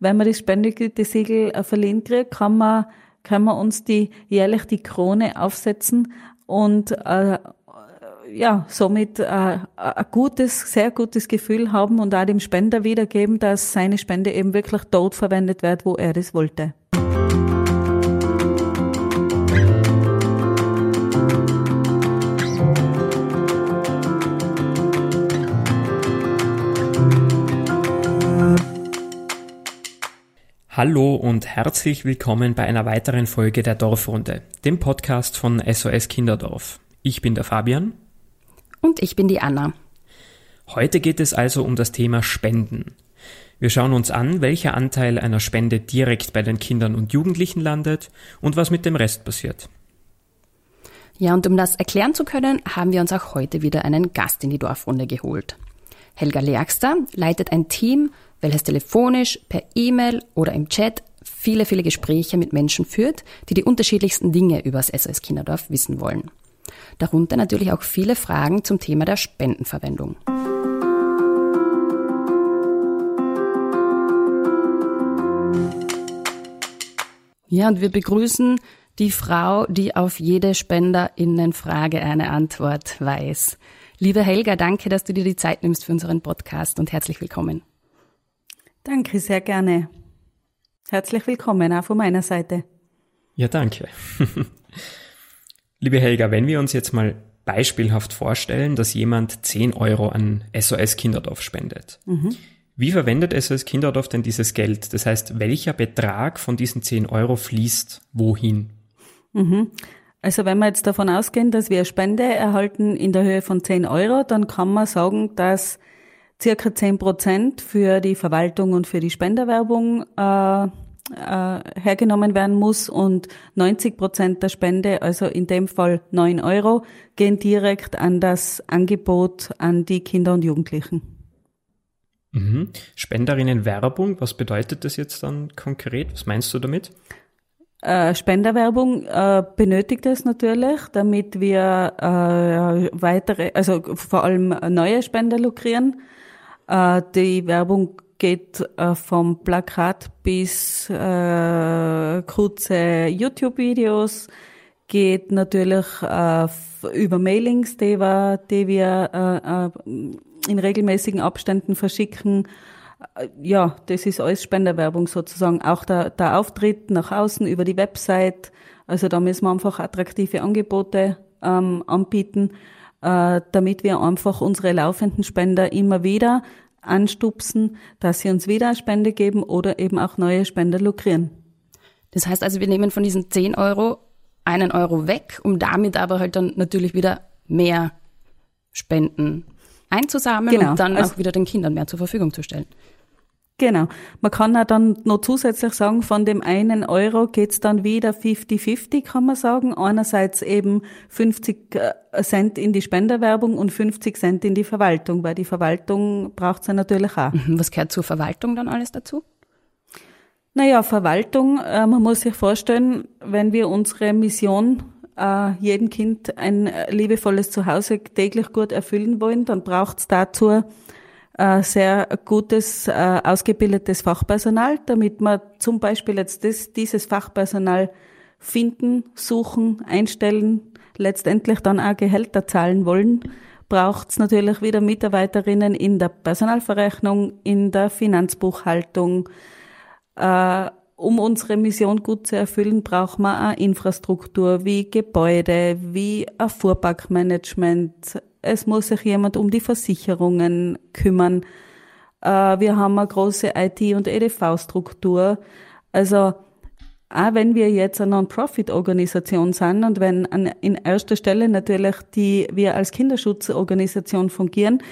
wenn man das Spendegütesiegel äh, verliehen kriegt, kann man, kann man uns die jährlich die Krone aufsetzen und äh, ja, somit äh, ein gutes, sehr gutes Gefühl haben und auch dem Spender wiedergeben, dass seine Spende eben wirklich dort verwendet wird, wo er das wollte. Hallo und herzlich willkommen bei einer weiteren Folge der Dorfrunde, dem Podcast von SOS Kinderdorf. Ich bin der Fabian. Und ich bin die Anna. Heute geht es also um das Thema Spenden. Wir schauen uns an, welcher Anteil einer Spende direkt bei den Kindern und Jugendlichen landet und was mit dem Rest passiert. Ja, und um das erklären zu können, haben wir uns auch heute wieder einen Gast in die Dorfrunde geholt. Helga Lergster leitet ein Team welches telefonisch, per E-Mail oder im Chat viele, viele Gespräche mit Menschen führt, die die unterschiedlichsten Dinge über das SOS Kinderdorf wissen wollen. Darunter natürlich auch viele Fragen zum Thema der Spendenverwendung. Ja, und wir begrüßen die Frau, die auf jede Spenderinnenfrage eine Antwort weiß. Liebe Helga, danke, dass du dir die Zeit nimmst für unseren Podcast und herzlich willkommen. Danke, sehr gerne. Herzlich willkommen auch von meiner Seite. Ja, danke. Liebe Helga, wenn wir uns jetzt mal beispielhaft vorstellen, dass jemand 10 Euro an SOS Kinderdorf spendet. Mhm. Wie verwendet SOS Kinderdorf denn dieses Geld? Das heißt, welcher Betrag von diesen 10 Euro fließt wohin? Mhm. Also wenn wir jetzt davon ausgehen, dass wir Spende erhalten in der Höhe von 10 Euro, dann kann man sagen, dass circa 10 Prozent für die Verwaltung und für die Spenderwerbung äh, äh, hergenommen werden muss und 90 Prozent der Spende, also in dem Fall 9 Euro, gehen direkt an das Angebot an die Kinder und Jugendlichen. Mhm. Spenderinnenwerbung, was bedeutet das jetzt dann konkret? Was meinst du damit? Äh, Spenderwerbung äh, benötigt es natürlich, damit wir äh, weitere, also vor allem neue Spender lukrieren. Äh, die Werbung geht äh, vom Plakat bis äh, kurze YouTube-Videos, geht natürlich über Mailings, die wir, die wir in regelmäßigen Abständen verschicken. Ja, das ist alles Spenderwerbung sozusagen. Auch der, der Auftritt nach außen über die Website. Also da müssen wir einfach attraktive Angebote ähm, anbieten äh, damit wir einfach unsere laufenden Spender immer wieder anstupsen, dass sie uns wieder Spende geben oder eben auch neue Spender lukrieren. Das heißt also, wir nehmen von diesen 10 Euro einen Euro weg, um damit aber halt dann natürlich wieder mehr Spenden einzusammeln genau. und dann also, auch wieder den Kindern mehr zur Verfügung zu stellen. Genau. Man kann auch dann noch zusätzlich sagen, von dem einen Euro geht's dann wieder 50-50, kann man sagen. Einerseits eben 50 äh, Cent in die Spenderwerbung und 50 Cent in die Verwaltung, weil die Verwaltung braucht's ja natürlich auch. Mhm. Was gehört zur Verwaltung dann alles dazu? Naja, Verwaltung, äh, man muss sich vorstellen, wenn wir unsere Mission äh, jedem Kind ein liebevolles Zuhause täglich gut erfüllen wollen, dann braucht's dazu sehr gutes, äh, ausgebildetes Fachpersonal, damit wir zum Beispiel jetzt das, dieses Fachpersonal finden, suchen, einstellen, letztendlich dann auch Gehälter zahlen wollen, braucht es natürlich wieder Mitarbeiterinnen in der Personalverrechnung, in der Finanzbuchhaltung. Äh, um unsere Mission gut zu erfüllen, braucht man auch Infrastruktur wie Gebäude, wie ein Fuhrparkmanagement, es muss sich jemand um die Versicherungen kümmern. Äh, wir haben eine große IT- und EDV-Struktur. Also auch wenn wir jetzt eine Non-Profit-Organisation sind und wenn an, in erster Stelle natürlich die wir als Kinderschutzorganisation fungieren,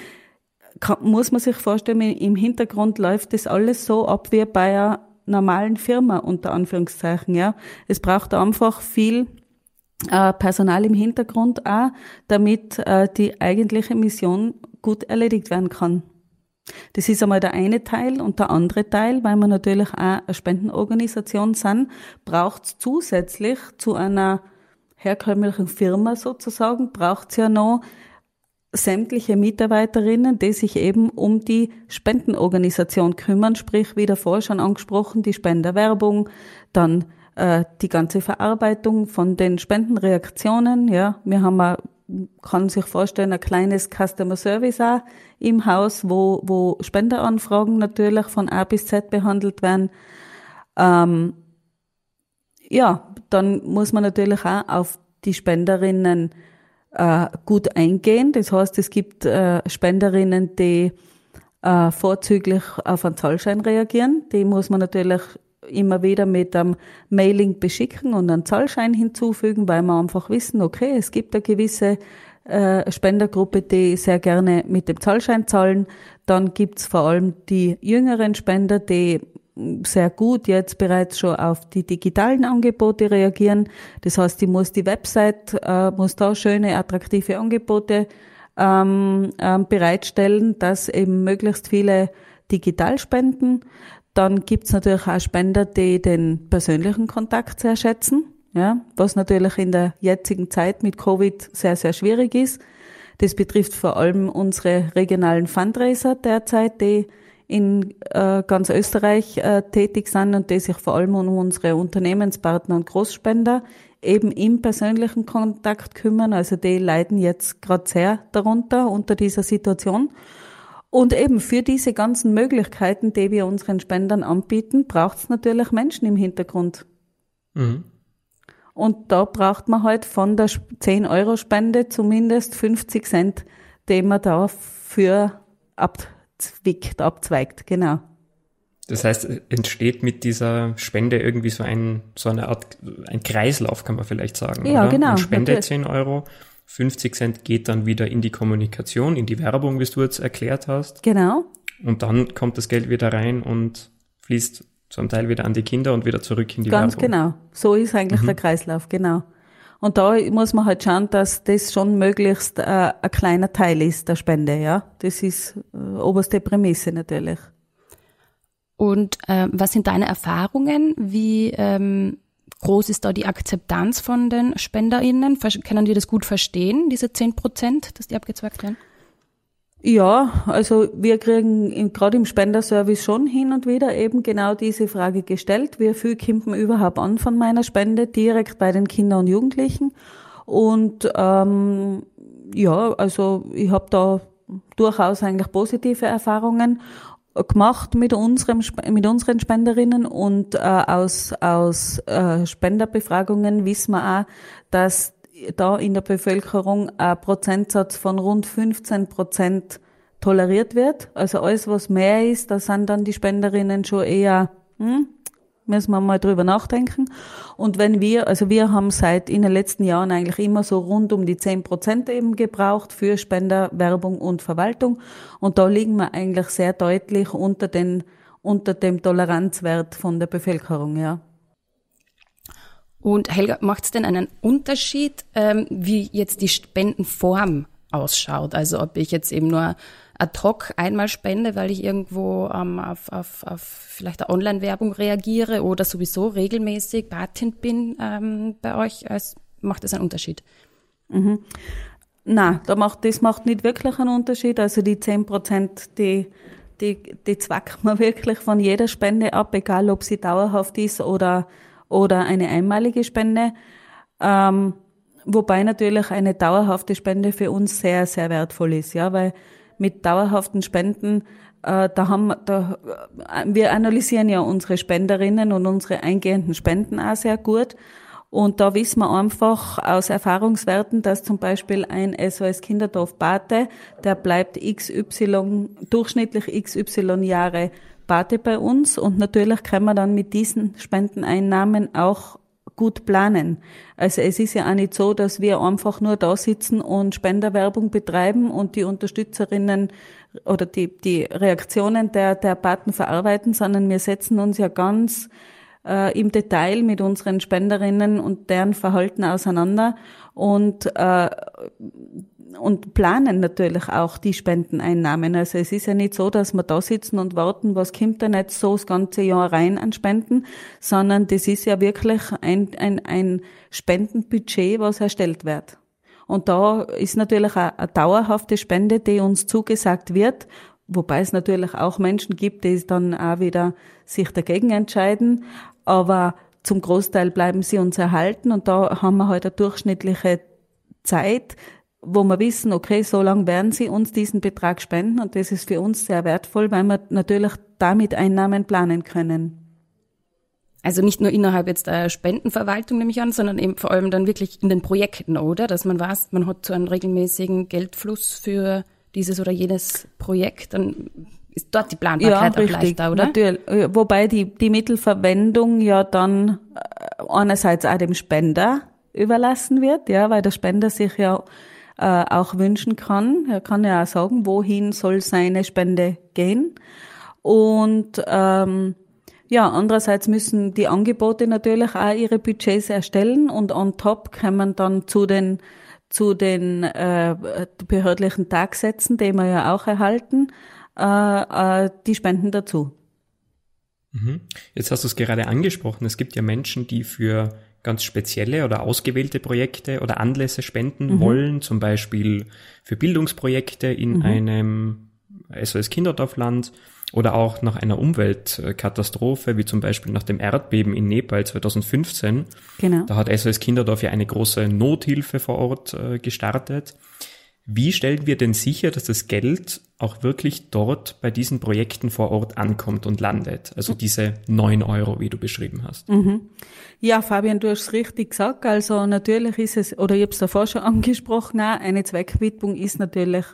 kann, muss man sich vorstellen, im Hintergrund läuft das alles so ab wie bei einer normalen Firma unter Anführungszeichen. Ja, es braucht einfach viel Personal im Hintergrund auch, damit äh, die eigentliche Mission gut erledigt werden kann. Das ist einmal der eine Teil und der andere Teil, weil wir natürlich auch eine Spendenorganisation sind, braucht es zusätzlich zu einer herkömmlichen Firma sozusagen, braucht es ja noch sämtliche Mitarbeiterinnen, die sich eben um die Spendenorganisation kümmern, sprich wie davor schon angesprochen, die Spenderwerbung, dann äh, die ganze Verarbeitung von den Spendenreaktionen. Ja, wir haben ein, kann sich vorstellen, ein kleines Customer Service auch im Haus, wo, wo Spenderanfragen natürlich von A bis Z behandelt werden. Ähm, ja, dann muss man natürlich auch auf die Spenderinnen äh, gut eingehen. Das heißt, es gibt äh, Spenderinnen, die äh, vorzüglich auf einen Zahlschein reagieren. Die muss man natürlich immer wieder mit einem Mailing beschicken und einen Zahlschein hinzufügen, weil wir einfach wissen, okay, es gibt eine gewisse äh, Spendergruppe, die sehr gerne mit dem Zahlschein zahlen. Dann gibt's vor allem die jüngeren Spender, die sehr gut jetzt bereits schon auf die digitalen Angebote reagieren. Das heißt, die muss die Website, äh, muss da schöne, attraktive Angebote ähm, ähm, bereitstellen, dass eben möglichst viele digital spenden. Dann gibt's natürlich auch Spender, die den persönlichen Kontakt sehr schätzen, ja, was natürlich in der jetzigen Zeit mit Covid sehr, sehr schwierig ist. Das betrifft vor allem unsere regionalen Fundraiser derzeit, die in äh, ganz Österreich äh, tätig sind und die sich vor allem um unsere Unternehmenspartner und Großspender eben im persönlichen Kontakt kümmern. Also die leiden jetzt gerade sehr darunter unter dieser Situation. Und eben für diese ganzen Möglichkeiten, die wir unseren Spendern anbieten, braucht es natürlich Menschen im Hintergrund. Mhm. Und da braucht man halt von der 10-Euro-Spende zumindest 50 Cent, die man dafür ab abzwickt, abzweigt, genau. Das heißt, entsteht mit dieser Spende irgendwie so ein, so eine Art, ein Kreislauf, kann man vielleicht sagen. Ja, oder? genau. Man spendet 10 Euro, 50 Cent geht dann wieder in die Kommunikation, in die Werbung, wie du jetzt erklärt hast. Genau. Und dann kommt das Geld wieder rein und fließt zum Teil wieder an die Kinder und wieder zurück in die Ganz Werbung. Ganz genau. So ist eigentlich mhm. der Kreislauf, genau. Und da muss man halt schauen, dass das schon möglichst äh, ein kleiner Teil ist der Spende, ja. Das ist äh, oberste Prämisse natürlich. Und äh, was sind deine Erfahrungen? Wie ähm, groß ist da die Akzeptanz von den SpenderInnen? Können die das gut verstehen, diese 10 Prozent, dass die abgezwackt werden? Ja, also wir kriegen gerade im Spenderservice schon hin und wieder eben genau diese Frage gestellt. Wie viel kommt überhaupt an von meiner Spende direkt bei den Kindern und Jugendlichen? Und ähm, ja, also ich habe da durchaus eigentlich positive Erfahrungen gemacht mit unserem mit unseren Spenderinnen und äh, aus aus äh, Spenderbefragungen wissen wir auch, dass da in der Bevölkerung ein Prozentsatz von rund 15 Prozent toleriert wird. Also alles, was mehr ist, da sind dann die Spenderinnen schon eher, hm, müssen wir mal drüber nachdenken. Und wenn wir, also wir haben seit in den letzten Jahren eigentlich immer so rund um die 10 Prozent eben gebraucht für Spenderwerbung und Verwaltung. Und da liegen wir eigentlich sehr deutlich unter den, unter dem Toleranzwert von der Bevölkerung, ja. Und Helga, macht es denn einen Unterschied, ähm, wie jetzt die Spendenform ausschaut? Also ob ich jetzt eben nur ad hoc einmal spende, weil ich irgendwo ähm, auf, auf, auf vielleicht eine Online-Werbung reagiere oder sowieso regelmäßig Patin bin ähm, bei euch, als, macht das einen Unterschied? Mhm. Na, da macht, das macht nicht wirklich einen Unterschied. Also die zehn Prozent, die, die, die zwackt man wirklich von jeder Spende ab, egal ob sie dauerhaft ist oder oder eine einmalige Spende. Ähm, wobei natürlich eine dauerhafte Spende für uns sehr, sehr wertvoll ist, ja, weil mit dauerhaften Spenden, äh, da haben, da, äh, wir analysieren ja unsere Spenderinnen und unsere eingehenden Spenden auch sehr gut. Und da wissen wir einfach aus Erfahrungswerten, dass zum Beispiel ein SOS Kinderdorf Bate, der bleibt XY, durchschnittlich XY Jahre Pate bei uns und natürlich kann man dann mit diesen Spendeneinnahmen auch gut planen. Also es ist ja auch nicht so, dass wir einfach nur da sitzen und Spenderwerbung betreiben und die Unterstützerinnen oder die, die Reaktionen der, der Paten verarbeiten, sondern wir setzen uns ja ganz äh, im Detail mit unseren Spenderinnen und deren Verhalten auseinander und äh, und planen natürlich auch die Spendeneinnahmen. Also es ist ja nicht so, dass wir da sitzen und warten, was kommt denn jetzt so das ganze Jahr rein an Spenden, sondern das ist ja wirklich ein, ein, ein Spendenbudget, was erstellt wird. Und da ist natürlich eine, eine dauerhafte Spende, die uns zugesagt wird, wobei es natürlich auch Menschen gibt, die dann auch wieder sich dagegen entscheiden. Aber zum Großteil bleiben sie uns erhalten und da haben wir halt eine durchschnittliche Zeit, wo wir wissen, okay, so lange werden sie uns diesen Betrag spenden und das ist für uns sehr wertvoll, weil wir natürlich damit Einnahmen planen können. Also nicht nur innerhalb jetzt der Spendenverwaltung nehme ich an, sondern eben vor allem dann wirklich in den Projekten, oder? Dass man weiß, man hat so einen regelmäßigen Geldfluss für dieses oder jenes Projekt, dann ist dort die Planbarkeit ja, richtig, leichter, oder? Natürlich. Wobei die, die Mittelverwendung ja dann äh, einerseits auch dem Spender überlassen wird, ja, weil der Spender sich ja äh, auch wünschen kann. Er kann ja auch sagen, wohin soll seine Spende gehen. Und ähm, ja, andererseits müssen die Angebote natürlich auch ihre Budgets erstellen und on top kann man dann zu den zu den äh, behördlichen Tagsätzen, die wir ja auch erhalten, äh, äh, die Spenden dazu. Mhm. Jetzt hast du es gerade angesprochen. Es gibt ja Menschen, die für ganz spezielle oder ausgewählte Projekte oder Anlässe spenden mhm. wollen, zum Beispiel für Bildungsprojekte in mhm. einem SOS Kinderdorfland oder auch nach einer Umweltkatastrophe, wie zum Beispiel nach dem Erdbeben in Nepal 2015. Genau. Da hat SOS Kinderdorf ja eine große Nothilfe vor Ort äh, gestartet. Wie stellen wir denn sicher, dass das Geld auch wirklich dort bei diesen Projekten vor Ort ankommt und landet? Also diese neun Euro, wie du beschrieben hast. Mhm. Ja, Fabian, du hast es richtig gesagt. Also natürlich ist es, oder ich habe es davor schon angesprochen, eine Zweckwidmung ist natürlich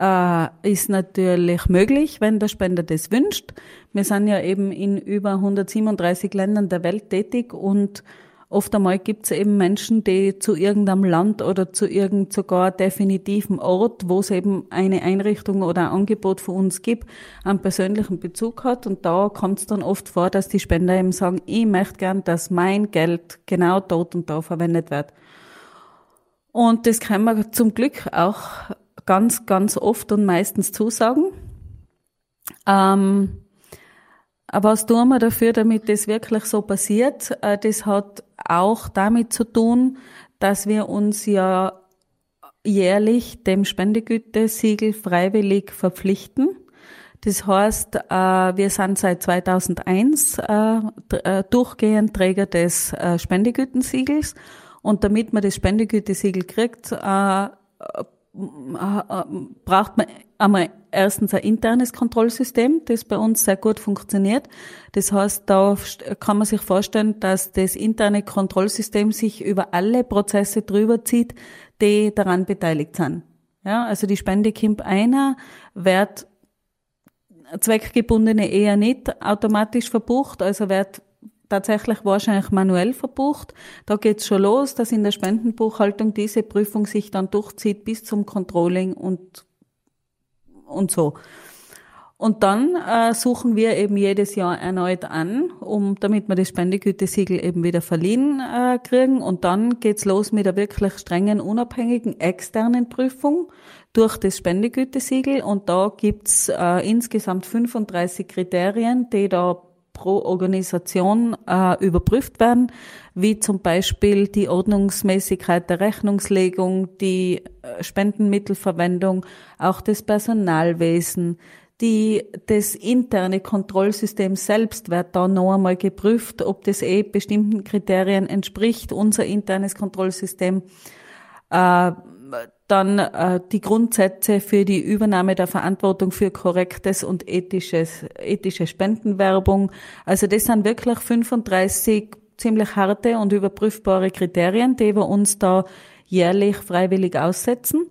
äh, ist natürlich möglich, wenn der Spender das wünscht. Wir sind ja eben in über 137 Ländern der Welt tätig und Oft einmal gibt es eben Menschen, die zu irgendeinem Land oder zu irgend sogar definitiven Ort, wo es eben eine Einrichtung oder ein Angebot für uns gibt, einen persönlichen Bezug hat. Und da kommt es dann oft vor, dass die Spender eben sagen, ich möchte gern, dass mein Geld genau dort und da verwendet wird. Und das kann man zum Glück auch ganz, ganz oft und meistens zusagen. Ähm, was tun wir dafür, damit das wirklich so passiert? Äh, das hat auch damit zu tun, dass wir uns ja jährlich dem Spendegütesiegel freiwillig verpflichten. Das heißt, äh, wir sind seit 2001 äh, durchgehend Träger des Spendegütensiegels und damit man das Spendegütesiegel kriegt, braucht man einmal erstens ein internes Kontrollsystem, das bei uns sehr gut funktioniert. Das heißt, da kann man sich vorstellen, dass das interne Kontrollsystem sich über alle Prozesse drüber zieht, die daran beteiligt sind. Ja, also die Spende kommt einer, wird zweckgebundene eher nicht automatisch verbucht, also wird tatsächlich wahrscheinlich manuell verbucht. Da geht's schon los, dass in der Spendenbuchhaltung diese Prüfung sich dann durchzieht bis zum Controlling und, und so. Und dann äh, suchen wir eben jedes Jahr erneut an, um damit wir das Spendegütesiegel eben wieder verliehen äh, kriegen. Und dann geht's los mit der wirklich strengen, unabhängigen externen Prüfung durch das Spendegütesiegel. Und da gibt's äh, insgesamt 35 Kriterien, die da pro Organisation äh, überprüft werden, wie zum Beispiel die Ordnungsmäßigkeit der Rechnungslegung, die äh, Spendenmittelverwendung, auch das Personalwesen, die, das interne Kontrollsystem selbst wird da noch einmal geprüft, ob das eh bestimmten Kriterien entspricht, unser internes Kontrollsystem. Äh, dann äh, die Grundsätze für die Übernahme der Verantwortung für korrektes und ethisches, ethische Spendenwerbung. Also das sind wirklich 35 ziemlich harte und überprüfbare Kriterien, die wir uns da jährlich freiwillig aussetzen.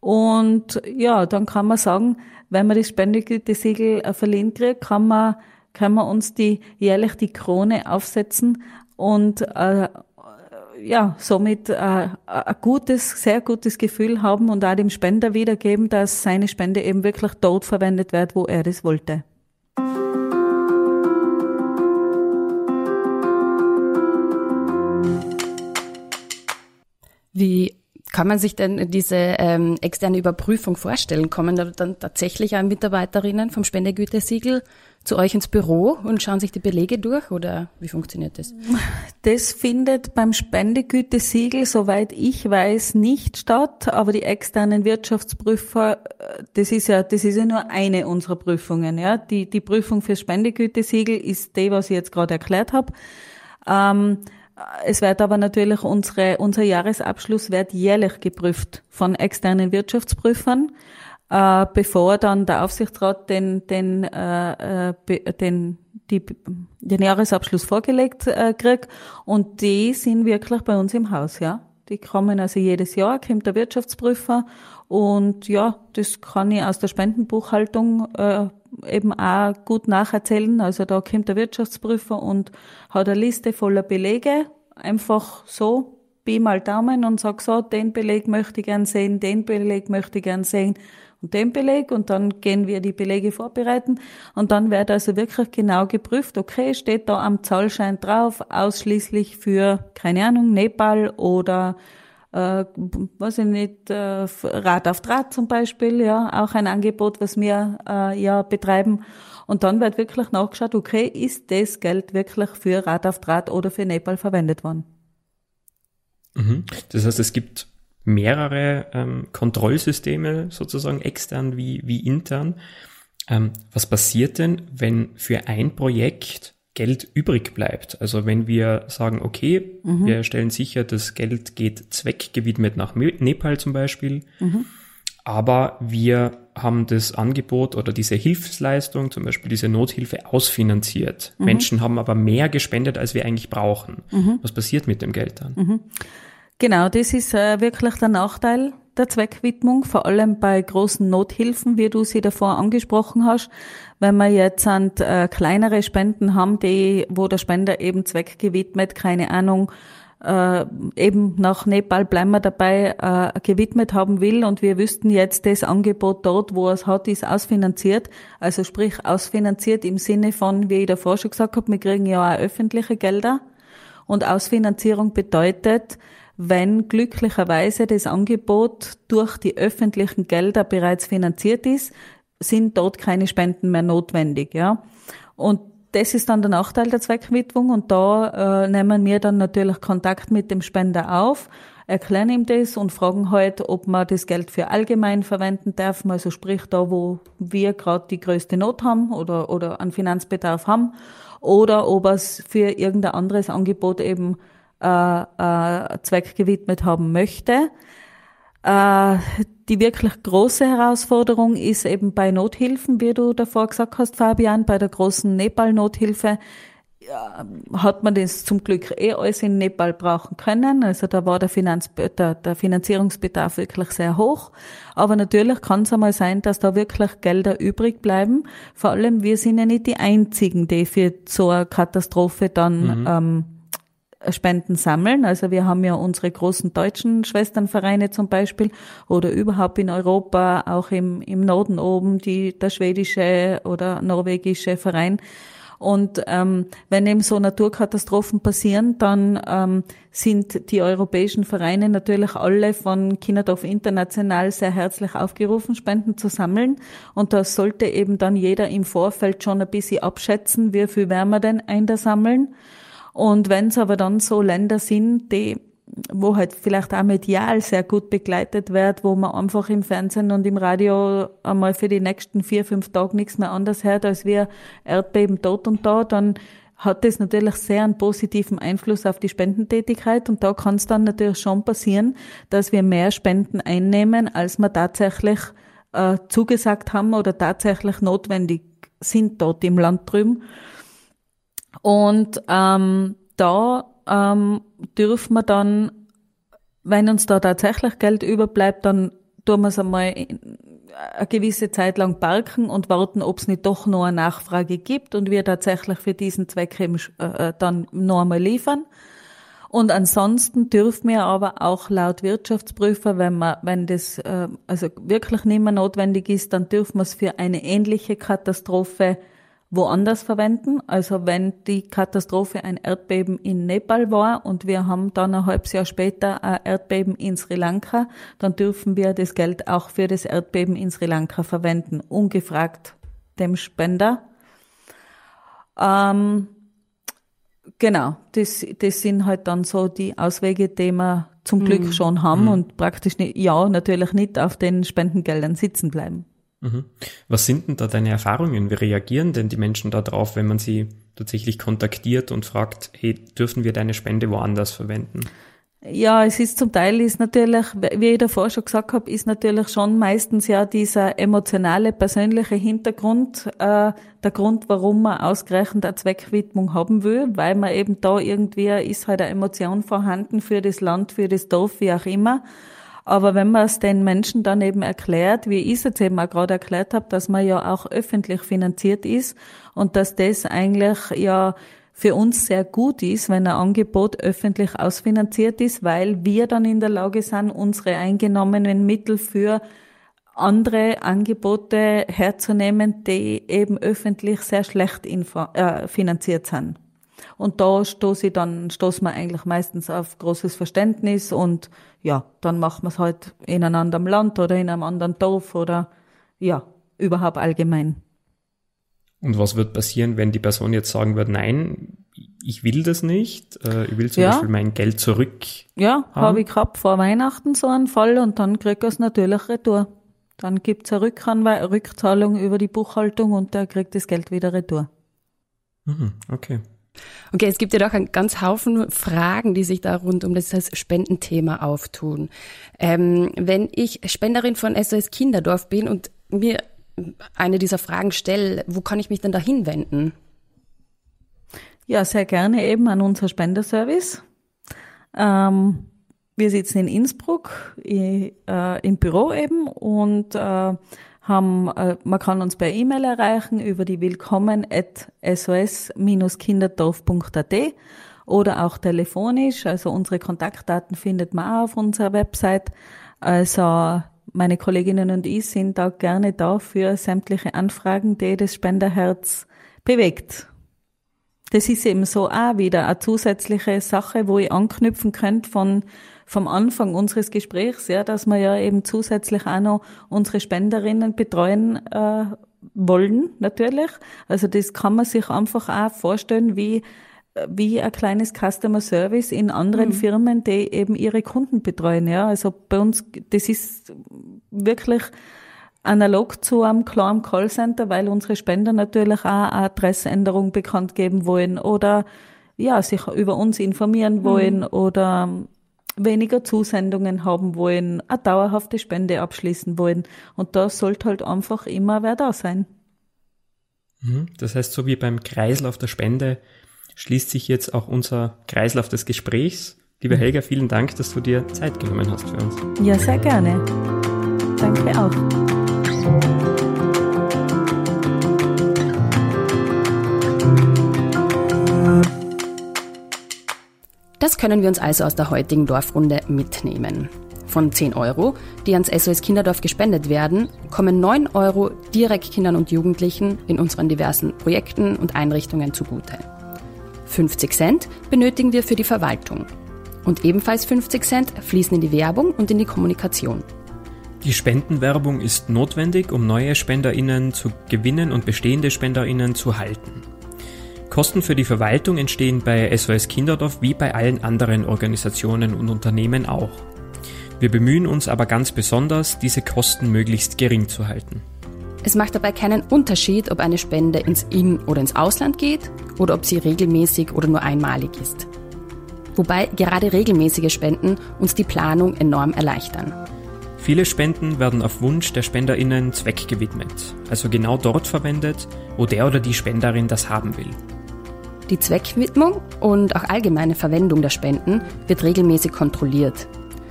Und ja, dann kann man sagen, wenn man das Spendegütesiegel äh, verliehen kriegt, kann man, kann man uns die jährlich die Krone aufsetzen und äh, ja, somit äh, ein gutes, sehr gutes Gefühl haben und auch dem Spender wiedergeben, dass seine Spende eben wirklich dort verwendet wird, wo er das wollte. Wie kann man sich denn diese ähm, externe Überprüfung vorstellen? Kommen da dann tatsächlich auch Mitarbeiterinnen vom Spendegütesiegel zu euch ins Büro und schauen sich die Belege durch oder wie funktioniert das? Das findet beim Spendegütesiegel, soweit ich weiß, nicht statt, aber die externen Wirtschaftsprüfer, äh, das ist ja, das ist ja nur eine unserer Prüfungen, ja. Die, die Prüfung fürs Spendegütesiegel ist die, was ich jetzt gerade erklärt habe. Ähm, es wird aber natürlich unsere, unser Jahresabschluss wird jährlich geprüft von externen Wirtschaftsprüfern, äh, bevor dann der Aufsichtsrat den, den, äh, äh den, die, den Jahresabschluss vorgelegt äh, kriegt. Und die sind wirklich bei uns im Haus, ja. Die kommen also jedes Jahr, kommt der Wirtschaftsprüfer und ja, das kann ich aus der Spendenbuchhaltung äh, eben auch gut nacherzählen. Also da kommt der Wirtschaftsprüfer und hat eine Liste voller Belege, einfach so, Pi mal Daumen und sagt so, den Beleg möchte ich gern sehen, den Beleg möchte ich gern sehen und den Beleg und dann gehen wir die Belege vorbereiten und dann wird also wirklich genau geprüft, okay, steht da am Zahlschein drauf, ausschließlich für, keine Ahnung, Nepal oder äh, weiß ich nicht, äh, Rad auf Draht zum Beispiel, ja, auch ein Angebot, was wir äh, ja betreiben. Und dann wird wirklich nachgeschaut, okay, ist das Geld wirklich für Rad auf Draht oder für Nepal verwendet worden? Mhm. Das heißt, es gibt mehrere ähm, Kontrollsysteme, sozusagen extern wie, wie intern. Ähm, was passiert denn, wenn für ein Projekt Geld übrig bleibt. Also wenn wir sagen, okay, mhm. wir stellen sicher, das Geld geht zweckgewidmet nach Nepal zum Beispiel, mhm. aber wir haben das Angebot oder diese Hilfsleistung, zum Beispiel diese Nothilfe, ausfinanziert. Mhm. Menschen haben aber mehr gespendet, als wir eigentlich brauchen. Mhm. Was passiert mit dem Geld dann? Genau, das ist äh, wirklich der Nachteil der Zweckwidmung, vor allem bei großen Nothilfen, wie du sie davor angesprochen hast. Wenn wir jetzt an, äh, kleinere Spenden haben, die, wo der Spender eben zweckgewidmet, keine Ahnung, äh, eben nach Nepal bleiben wir dabei, äh, gewidmet haben will und wir wüssten jetzt, das Angebot dort, wo es hat, ist ausfinanziert. Also sprich ausfinanziert im Sinne von, wie ich davor schon gesagt habe, wir kriegen ja auch öffentliche Gelder. Und Ausfinanzierung bedeutet, wenn glücklicherweise das Angebot durch die öffentlichen Gelder bereits finanziert ist, sind dort keine Spenden mehr notwendig, ja. Und das ist dann der Nachteil der Zweckwidmung und da äh, nehmen wir dann natürlich Kontakt mit dem Spender auf, erklären ihm das und fragen halt, ob man das Geld für allgemein verwenden darf, also sprich da, wo wir gerade die größte Not haben oder, oder einen Finanzbedarf haben, oder ob es für irgendein anderes Angebot eben äh, äh, Zweck gewidmet haben möchte. Äh, die wirklich große Herausforderung ist eben bei Nothilfen, wie du davor gesagt hast, Fabian, bei der großen Nepal-Nothilfe ja, hat man das zum Glück eh alles in Nepal brauchen können. Also da war der, Finanz, der, der Finanzierungsbedarf wirklich sehr hoch. Aber natürlich kann es einmal sein, dass da wirklich Gelder übrig bleiben. Vor allem, wir sind ja nicht die Einzigen, die für so eine Katastrophe dann mhm. ähm, Spenden sammeln. Also wir haben ja unsere großen deutschen Schwesternvereine zum Beispiel oder überhaupt in Europa, auch im, im Norden oben, die, der schwedische oder norwegische Verein. Und ähm, wenn eben so Naturkatastrophen passieren, dann ähm, sind die europäischen Vereine natürlich alle von Kinderdorf International sehr herzlich aufgerufen, Spenden zu sammeln. Und da sollte eben dann jeder im Vorfeld schon ein bisschen abschätzen, wie viel werden wir denn einsammeln. Und wenn es aber dann so Länder sind, die wo halt vielleicht auch medial sehr gut begleitet wird, wo man einfach im Fernsehen und im Radio einmal für die nächsten vier, fünf Tage nichts mehr anders hört, als wir Erdbeben dort und da, dann hat das natürlich sehr einen positiven Einfluss auf die Spendentätigkeit und da kann es dann natürlich schon passieren, dass wir mehr Spenden einnehmen, als wir tatsächlich äh, zugesagt haben oder tatsächlich notwendig sind dort im Land drüben. Und ähm, da ähm, dürfen wir dann, wenn uns da tatsächlich Geld überbleibt, dann tun wir es einmal eine gewisse Zeit lang parken und warten, ob es nicht doch noch eine Nachfrage gibt und wir tatsächlich für diesen Zweck eben, äh, dann noch einmal liefern. Und ansonsten dürfen wir aber auch laut Wirtschaftsprüfer, wenn man, wenn das äh, also wirklich nicht mehr notwendig ist, dann dürfen wir es für eine ähnliche Katastrophe woanders verwenden. Also wenn die Katastrophe ein Erdbeben in Nepal war und wir haben dann ein halbes Jahr später ein Erdbeben in Sri Lanka, dann dürfen wir das Geld auch für das Erdbeben in Sri Lanka verwenden, ungefragt dem Spender. Ähm, genau, das, das sind halt dann so die Auswege, die wir zum Glück mhm. schon haben mhm. und praktisch nicht, ja, natürlich nicht auf den Spendengeldern sitzen bleiben. Mhm. Was sind denn da deine Erfahrungen? Wie reagieren denn die Menschen da drauf, wenn man sie tatsächlich kontaktiert und fragt, hey, dürfen wir deine Spende woanders verwenden? Ja, es ist zum Teil ist natürlich, wie ich davor schon gesagt habe, ist natürlich schon meistens ja dieser emotionale, persönliche Hintergrund äh, der Grund, warum man ausgerechnet eine Zweckwidmung haben will, weil man eben da irgendwie ist halt eine Emotion vorhanden für das Land, für das Dorf, wie auch immer. Aber wenn man es den Menschen dann eben erklärt, wie ich es jetzt eben auch gerade erklärt habe, dass man ja auch öffentlich finanziert ist und dass das eigentlich ja für uns sehr gut ist, wenn ein Angebot öffentlich ausfinanziert ist, weil wir dann in der Lage sind, unsere eingenommenen Mittel für andere Angebote herzunehmen, die eben öffentlich sehr schlecht äh, finanziert sind. Und da stoße ich dann, stoßen wir eigentlich meistens auf großes Verständnis und ja, dann macht man es halt in einem anderen Land oder in einem anderen Dorf oder ja, überhaupt allgemein. Und was wird passieren, wenn die Person jetzt sagen wird, nein, ich will das nicht, äh, ich will zum ja. Beispiel mein Geld zurück? Ja, habe ich gehabt vor Weihnachten so einen Fall und dann kriegt er es natürlich retour. Dann gibt's eine Rückanwe Rückzahlung über die Buchhaltung und der kriegt das Geld wieder retour. Mhm, okay. Okay, es gibt ja doch einen ganz Haufen Fragen, die sich da rund um das Spendenthema auftun. Ähm, wenn ich Spenderin von SOS Kinderdorf bin und mir eine dieser Fragen stelle, wo kann ich mich denn da hinwenden? Ja, sehr gerne eben an unser Spenderservice. Ähm, wir sitzen in Innsbruck äh, im Büro eben und äh, haben, äh, man kann uns per E-Mail erreichen über die willkommen at sos-kinderdorf.at oder auch telefonisch. Also unsere Kontaktdaten findet man auch auf unserer Website. Also meine Kolleginnen und ich sind da gerne da für sämtliche Anfragen, die das Spenderherz bewegt. Das ist eben so auch wieder eine zusätzliche Sache, wo ich anknüpfen könnte von vom Anfang unseres Gesprächs, ja, dass wir ja eben zusätzlich auch noch unsere Spenderinnen betreuen äh, wollen, natürlich. Also das kann man sich einfach auch vorstellen, wie wie ein kleines Customer Service in anderen mhm. Firmen, die eben ihre Kunden betreuen. Ja, also bei uns, das ist wirklich analog zu einem klaren Callcenter, weil unsere Spender natürlich auch eine Adressänderung bekannt geben wollen oder ja, sich über uns informieren mhm. wollen mhm. oder weniger Zusendungen haben wollen, eine dauerhafte Spende abschließen wollen. Und da sollte halt einfach immer wer da sein. Mhm. Das heißt, so wie beim Kreislauf der Spende schließt sich jetzt auch unser Kreislauf des Gesprächs. Liebe mhm. Helga, vielen Dank, dass du dir Zeit genommen hast für uns. Ja, sehr gerne. Danke auch. Das können wir uns also aus der heutigen Dorfrunde mitnehmen. Von 10 Euro, die ans SOS Kinderdorf gespendet werden, kommen 9 Euro direkt Kindern und Jugendlichen in unseren diversen Projekten und Einrichtungen zugute. 50 Cent benötigen wir für die Verwaltung. Und ebenfalls 50 Cent fließen in die Werbung und in die Kommunikation. Die Spendenwerbung ist notwendig, um neue SpenderInnen zu gewinnen und bestehende SpenderInnen zu halten. Kosten für die Verwaltung entstehen bei SOS Kinderdorf wie bei allen anderen Organisationen und Unternehmen auch. Wir bemühen uns aber ganz besonders, diese Kosten möglichst gering zu halten. Es macht dabei keinen Unterschied, ob eine Spende ins In- oder ins Ausland geht oder ob sie regelmäßig oder nur einmalig ist. Wobei gerade regelmäßige Spenden uns die Planung enorm erleichtern. Viele Spenden werden auf Wunsch der SpenderInnen zweckgewidmet, also genau dort verwendet, wo der oder die Spenderin das haben will. Die Zweckwidmung und auch allgemeine Verwendung der Spenden wird regelmäßig kontrolliert.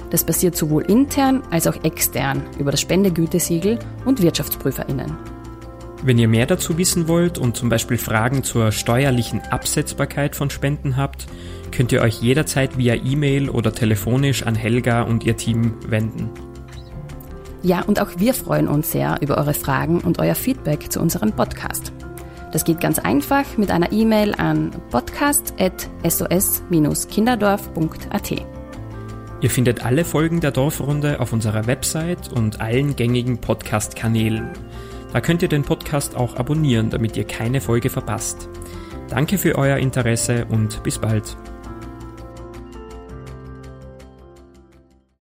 Das passiert sowohl intern als auch extern über das Spendegütesiegel und WirtschaftsprüferInnen. Wenn ihr mehr dazu wissen wollt und zum Beispiel Fragen zur steuerlichen Absetzbarkeit von Spenden habt, könnt ihr euch jederzeit via E-Mail oder telefonisch an Helga und ihr Team wenden. Ja, und auch wir freuen uns sehr über eure Fragen und euer Feedback zu unserem Podcast. Das geht ganz einfach mit einer E-Mail an podcast.sos-kinderdorf.at. Ihr findet alle Folgen der Dorfrunde auf unserer Website und allen gängigen Podcast-Kanälen. Da könnt ihr den Podcast auch abonnieren, damit ihr keine Folge verpasst. Danke für euer Interesse und bis bald.